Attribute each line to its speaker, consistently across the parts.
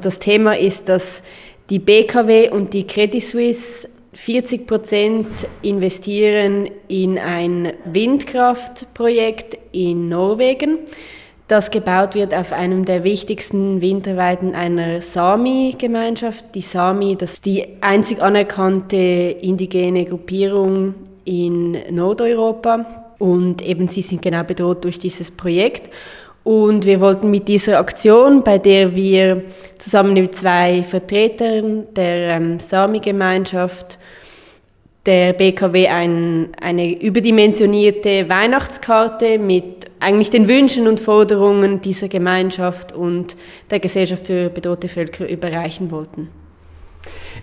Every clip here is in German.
Speaker 1: Das Thema ist, dass die BKW und die Credit Suisse 40 Prozent investieren in ein Windkraftprojekt in Norwegen, das gebaut wird auf einem der wichtigsten Winterweiden einer Sami-Gemeinschaft. Die Sami, das ist die einzig anerkannte indigene Gruppierung in Nordeuropa. Und eben sie sind genau bedroht durch dieses Projekt. Und wir wollten mit dieser Aktion, bei der wir zusammen mit zwei Vertretern der ähm, Sami-Gemeinschaft der BKW ein, eine überdimensionierte Weihnachtskarte mit eigentlich den Wünschen und Forderungen dieser Gemeinschaft und der Gesellschaft für bedrohte Völker überreichen wollten.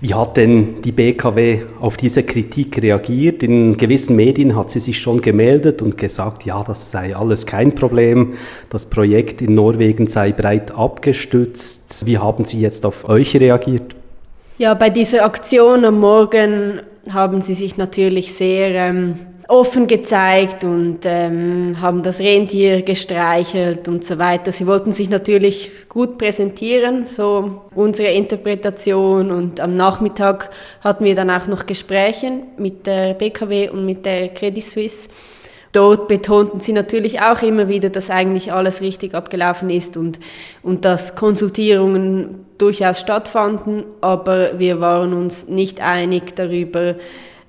Speaker 2: Wie hat denn die BKW auf diese Kritik reagiert? In gewissen Medien hat sie sich schon gemeldet und gesagt, ja, das sei alles kein Problem, das Projekt in Norwegen sei breit abgestützt. Wie haben Sie jetzt auf euch reagiert?
Speaker 1: Ja, bei dieser Aktion am Morgen haben sie sich natürlich sehr ähm, offen gezeigt und ähm, haben das Rentier gestreichelt und so weiter. Sie wollten sich natürlich gut präsentieren, so unsere Interpretation. Und am Nachmittag hatten wir dann auch noch Gespräche mit der BKW und mit der Credit Suisse. Dort betonten sie natürlich auch immer wieder, dass eigentlich alles richtig abgelaufen ist und, und dass Konsultierungen durchaus stattfanden, aber wir waren uns nicht einig darüber,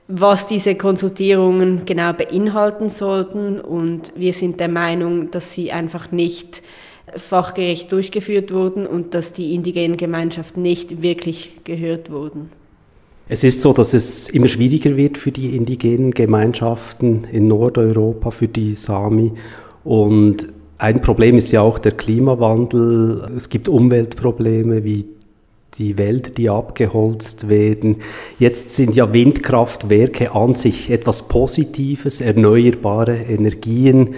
Speaker 1: was diese Konsultierungen genau beinhalten sollten und wir sind der Meinung, dass sie einfach nicht fachgerecht durchgeführt wurden und dass die indigenen Gemeinschaften nicht wirklich gehört wurden.
Speaker 2: Es ist so, dass es immer schwieriger wird für die indigenen Gemeinschaften in Nordeuropa, für die Sami. Und ein Problem ist ja auch der Klimawandel. Es gibt Umweltprobleme wie die Wälder, die abgeholzt werden. Jetzt sind ja Windkraftwerke an sich etwas Positives, erneuerbare Energien.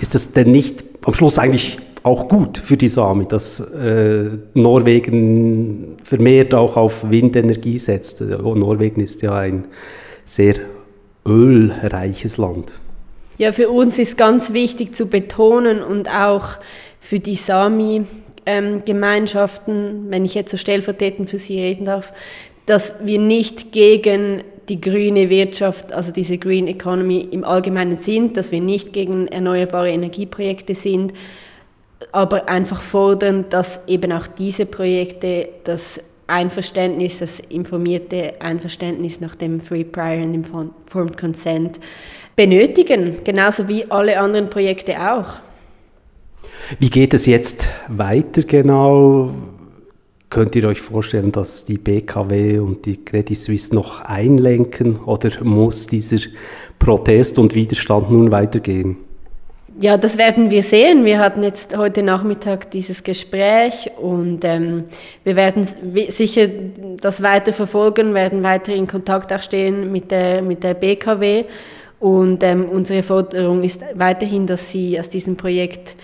Speaker 2: Ist das denn nicht am Schluss eigentlich auch gut für die Sami, dass äh, Norwegen vermehrt auch auf Windenergie setzt? Norwegen ist ja ein sehr ölreiches Land.
Speaker 1: Ja, für uns ist ganz wichtig zu betonen und auch für die Sami, ähm, Gemeinschaften, wenn ich jetzt so stellvertretend für Sie reden darf, dass wir nicht gegen die grüne Wirtschaft, also diese Green Economy im Allgemeinen sind, dass wir nicht gegen erneuerbare Energieprojekte sind, aber einfach fordern, dass eben auch diese Projekte das Einverständnis, das informierte Einverständnis nach dem Free Prior and Informed Consent benötigen, genauso wie alle anderen Projekte auch.
Speaker 2: Wie geht es jetzt weiter genau? Könnt ihr euch vorstellen, dass die BKW und die Credit Suisse noch einlenken oder muss dieser Protest und Widerstand nun weitergehen?
Speaker 1: Ja, das werden wir sehen. Wir hatten jetzt heute Nachmittag dieses Gespräch und ähm, wir werden sicher das weiter verfolgen, werden weiter in Kontakt auch stehen mit der, mit der BKW und ähm, unsere Forderung ist weiterhin, dass sie aus diesem Projekt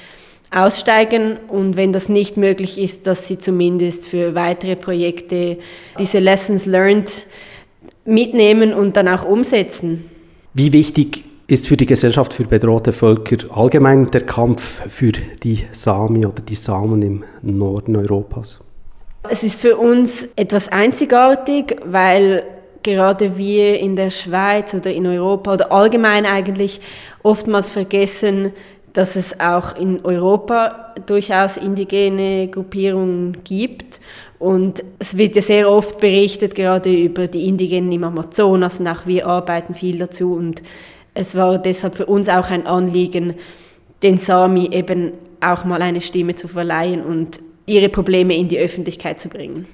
Speaker 1: aussteigen und wenn das nicht möglich ist, dass sie zumindest für weitere Projekte diese Lessons learned mitnehmen und dann auch umsetzen.
Speaker 2: Wie wichtig ist für die Gesellschaft für bedrohte Völker allgemein der Kampf für die Sami oder die Samen im Norden Europas?
Speaker 1: Es ist für uns etwas einzigartig, weil gerade wir in der Schweiz oder in Europa oder allgemein eigentlich oftmals vergessen, dass es auch in Europa durchaus indigene Gruppierungen gibt. Und es wird ja sehr oft berichtet, gerade über die Indigenen im Amazonas, und auch wir arbeiten viel dazu. Und es war deshalb für uns auch ein Anliegen, den Sami eben auch mal eine Stimme zu verleihen und ihre Probleme in die Öffentlichkeit zu bringen.